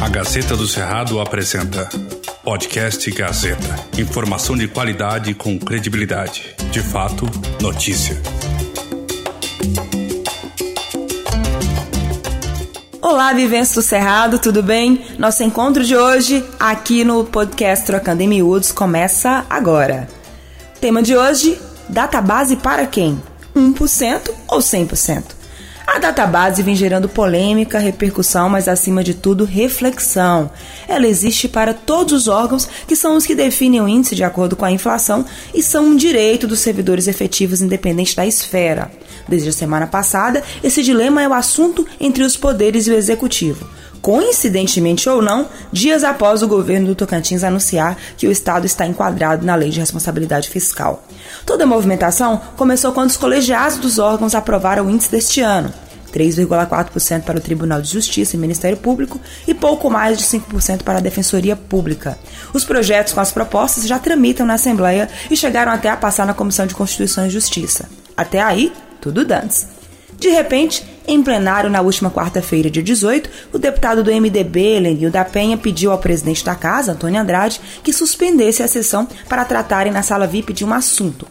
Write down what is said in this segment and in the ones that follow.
A Gazeta do Cerrado apresenta Podcast Gazeta. Informação de qualidade com credibilidade. De fato, notícia. Olá, vivência do Cerrado, tudo bem? Nosso encontro de hoje aqui no podcast Trocando em Miúdos começa agora. Tema de hoje: database para quem? 1% ou 100%? A database vem gerando polêmica, repercussão, mas acima de tudo, reflexão. Ela existe para todos os órgãos que são os que definem o índice de acordo com a inflação e são um direito dos servidores efetivos independente da esfera. Desde a semana passada, esse dilema é o assunto entre os poderes e o executivo coincidentemente ou não, dias após o governo do Tocantins anunciar que o Estado está enquadrado na Lei de Responsabilidade Fiscal. Toda a movimentação começou quando os colegiados dos órgãos aprovaram o índice deste ano. 3,4% para o Tribunal de Justiça e Ministério Público e pouco mais de 5% para a Defensoria Pública. Os projetos com as propostas já tramitam na Assembleia e chegaram até a passar na Comissão de Constituição e Justiça. Até aí, tudo dantes. De repente, em plenário na última quarta-feira, dia 18, o deputado do MDB, Lenil da Penha, pediu ao presidente da casa, Antônio Andrade, que suspendesse a sessão para tratarem na sala VIP de um assunto.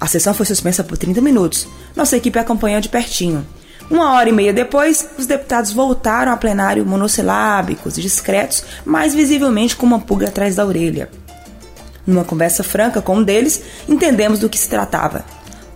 A sessão foi suspensa por 30 minutos. Nossa equipe acompanhou de pertinho. Uma hora e meia depois, os deputados voltaram ao plenário monossilábicos discretos, mais visivelmente com uma pulga atrás da orelha. Numa conversa franca com um deles, entendemos do que se tratava.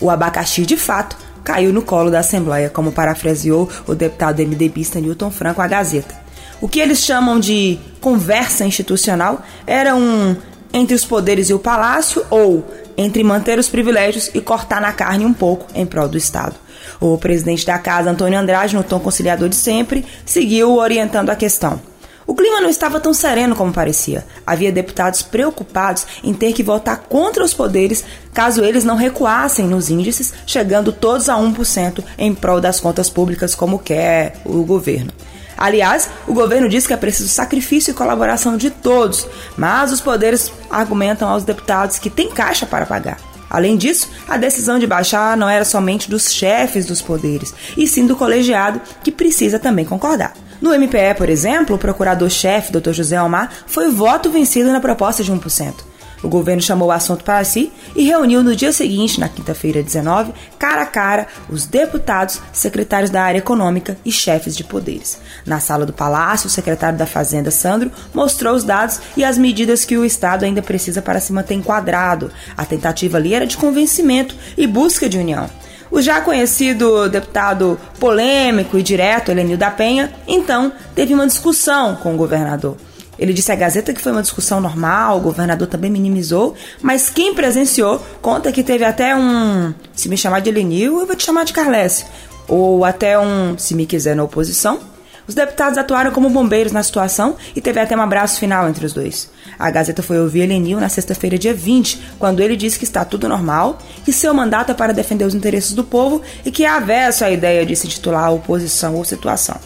O abacaxi, de fato, caiu no colo da Assembleia, como parafraseou o deputado MDBista Newton Franco à Gazeta. O que eles chamam de conversa institucional era um entre os poderes e o palácio ou entre manter os privilégios e cortar na carne um pouco em prol do Estado. O presidente da casa, Antônio Andrade, no tom conciliador de sempre, seguiu orientando a questão. O clima não estava tão sereno como parecia. Havia deputados preocupados em ter que votar contra os poderes caso eles não recuassem nos índices, chegando todos a 1% em prol das contas públicas, como quer o governo. Aliás, o governo diz que é preciso sacrifício e colaboração de todos, mas os poderes argumentam aos deputados que tem caixa para pagar. Além disso, a decisão de baixar não era somente dos chefes dos poderes, e sim do colegiado, que precisa também concordar. No MPE, por exemplo, o procurador-chefe, Dr. José Almar, foi voto vencido na proposta de 1%. O governo chamou o assunto para si e reuniu no dia seguinte, na quinta-feira 19, cara a cara, os deputados, secretários da área econômica e chefes de poderes. Na sala do Palácio, o secretário da Fazenda, Sandro, mostrou os dados e as medidas que o Estado ainda precisa para se manter enquadrado. A tentativa ali era de convencimento e busca de união. O já conhecido deputado polêmico e direto, Helenil da Penha, então teve uma discussão com o governador. Ele disse à Gazeta que foi uma discussão normal, o governador também minimizou, mas quem presenciou conta que teve até um. Se me chamar de Elenil, eu vou te chamar de Carles. Ou até um, se me quiser na oposição, os deputados atuaram como bombeiros na situação e teve até um abraço final entre os dois. A Gazeta foi ouvir Elenil na sexta-feira, dia 20, quando ele disse que está tudo normal, que seu mandato é para defender os interesses do povo e que é avesso à ideia de se titular oposição ou situação.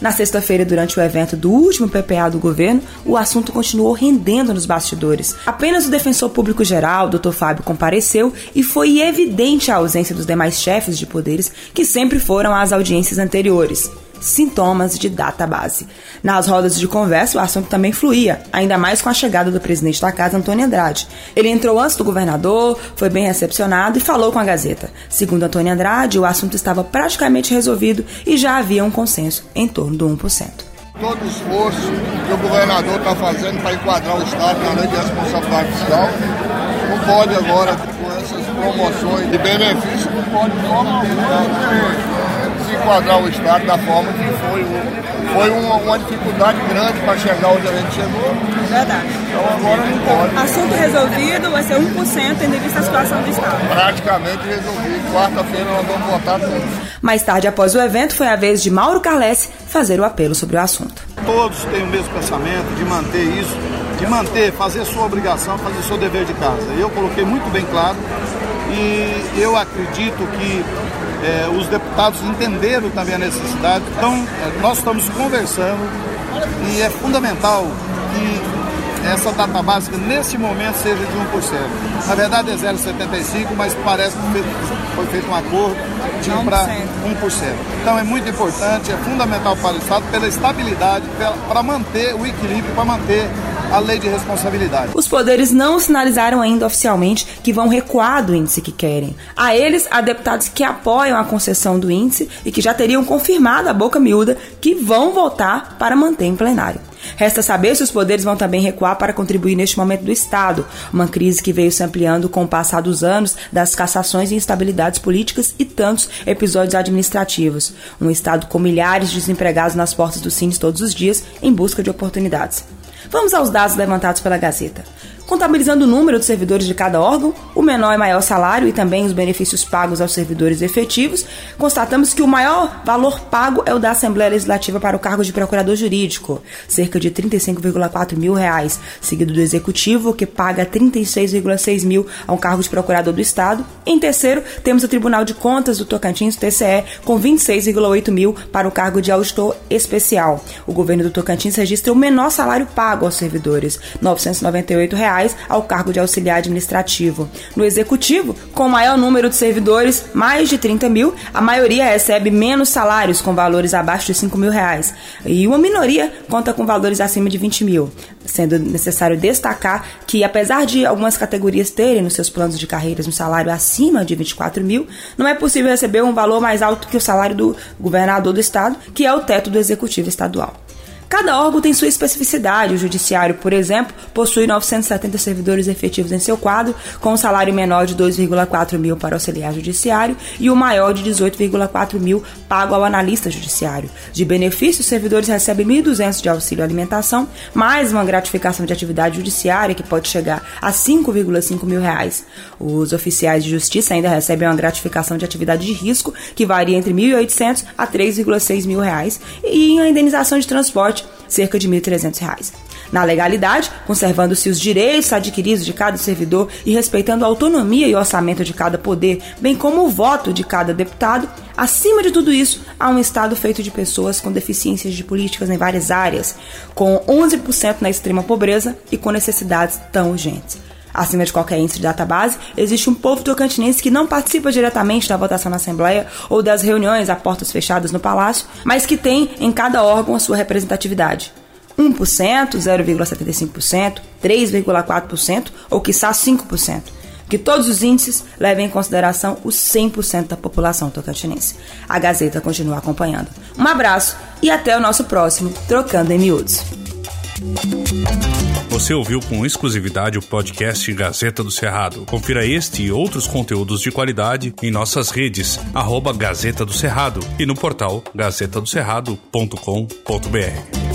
Na sexta-feira, durante o evento do último PPA do governo, o assunto continuou rendendo nos bastidores. Apenas o defensor público geral, Dr. Fábio, compareceu e foi evidente a ausência dos demais chefes de poderes que sempre foram às audiências anteriores sintomas de database. Nas rodas de conversa, o assunto também fluía, ainda mais com a chegada do presidente da casa, Antônio Andrade. Ele entrou antes do governador, foi bem recepcionado e falou com a Gazeta. Segundo Antônio Andrade, o assunto estava praticamente resolvido e já havia um consenso em torno do 1%. Todo o esforço que o governador está fazendo para enquadrar o Estado na lei de responsabilidade fiscal não pode agora, com essas promoções de benefício, não pode se enquadrar o Estado da forma que foi. Foi uma, uma dificuldade grande para chegar onde a gente chegou. Verdade. Então agora não pode. Assunto resolvido vai ser 1% tendo vista a situação do Estado. Praticamente resolvido. Quarta-feira nós vamos votar tudo. Mais tarde, após o evento, foi a vez de Mauro Carlesse fazer o apelo sobre o assunto. Todos têm o mesmo pensamento de manter isso, de manter, fazer sua obrigação, fazer seu dever de casa. Eu coloquei muito bem claro e eu acredito que é, os deputados entenderam também a necessidade. Então, é, nós estamos conversando e é fundamental que essa data básica nesse momento seja de 1%. Na verdade é 0,75%, mas parece que foi feito um acordo de para 1%. Então é muito importante, é fundamental para o Estado pela estabilidade, para manter o equilíbrio, para manter a lei de responsabilidade. Os poderes não sinalizaram ainda oficialmente que vão recuar do índice que querem. A eles, há deputados que apoiam a concessão do índice e que já teriam confirmado a boca miúda que vão votar para manter em plenário. Resta saber se os poderes vão também recuar para contribuir neste momento do Estado, uma crise que veio se ampliando com o passar dos anos das cassações e instabilidades políticas e tantos episódios administrativos. Um Estado com milhares de desempregados nas portas do Cines todos os dias em busca de oportunidades. Vamos aos dados levantados pela Gazeta. Contabilizando o número de servidores de cada órgão, o menor e maior salário e também os benefícios pagos aos servidores efetivos, constatamos que o maior valor pago é o da Assembleia Legislativa para o cargo de procurador jurídico, cerca de 35,4 mil reais, seguido do Executivo, que paga 36,6 mil ao cargo de procurador do Estado. Em terceiro, temos o Tribunal de Contas do Tocantins, TCE, com 26,8 mil para o cargo de auditor especial. O governo do Tocantins registra o menor salário pago aos servidores, 998 reais ao cargo de auxiliar administrativo. No executivo, com maior número de servidores, mais de 30 mil, a maioria recebe menos salários, com valores abaixo de 5 mil reais. E uma minoria conta com valores acima de 20 mil. Sendo necessário destacar que, apesar de algumas categorias terem nos seus planos de carreiras um salário acima de 24 mil, não é possível receber um valor mais alto que o salário do governador do estado, que é o teto do executivo estadual. Cada órgão tem sua especificidade. O Judiciário, por exemplo, possui 970 servidores efetivos em seu quadro, com um salário menor de 2,4 mil para auxiliar judiciário e o maior de 18,4 mil pago ao analista judiciário. De benefício, os servidores recebem 1.200 de auxílio alimentação, mais uma gratificação de atividade judiciária que pode chegar a 5,5 mil reais. Os oficiais de justiça ainda recebem uma gratificação de atividade de risco que varia entre 1.800 a 3,6 mil reais e uma indenização de transporte cerca de R$ 1.300. Na legalidade, conservando-se os direitos adquiridos de cada servidor e respeitando a autonomia e orçamento de cada poder, bem como o voto de cada deputado, acima de tudo isso, há um Estado feito de pessoas com deficiências de políticas em várias áreas, com 11% na extrema pobreza e com necessidades tão urgentes. Acima de qualquer índice de database, existe um povo tocantinense que não participa diretamente da votação na Assembleia ou das reuniões a portas fechadas no Palácio, mas que tem em cada órgão a sua representatividade. 1%, 0,75%, 3,4% ou quiçá 5%. Que todos os índices levem em consideração os 100% da população tocantinense. A Gazeta continua acompanhando. Um abraço e até o nosso próximo Trocando em Miúdos. Você ouviu com exclusividade o podcast Gazeta do Cerrado. Confira este e outros conteúdos de qualidade em nossas redes, arroba Gazeta do Cerrado e no portal gazetadocerrado.com.br.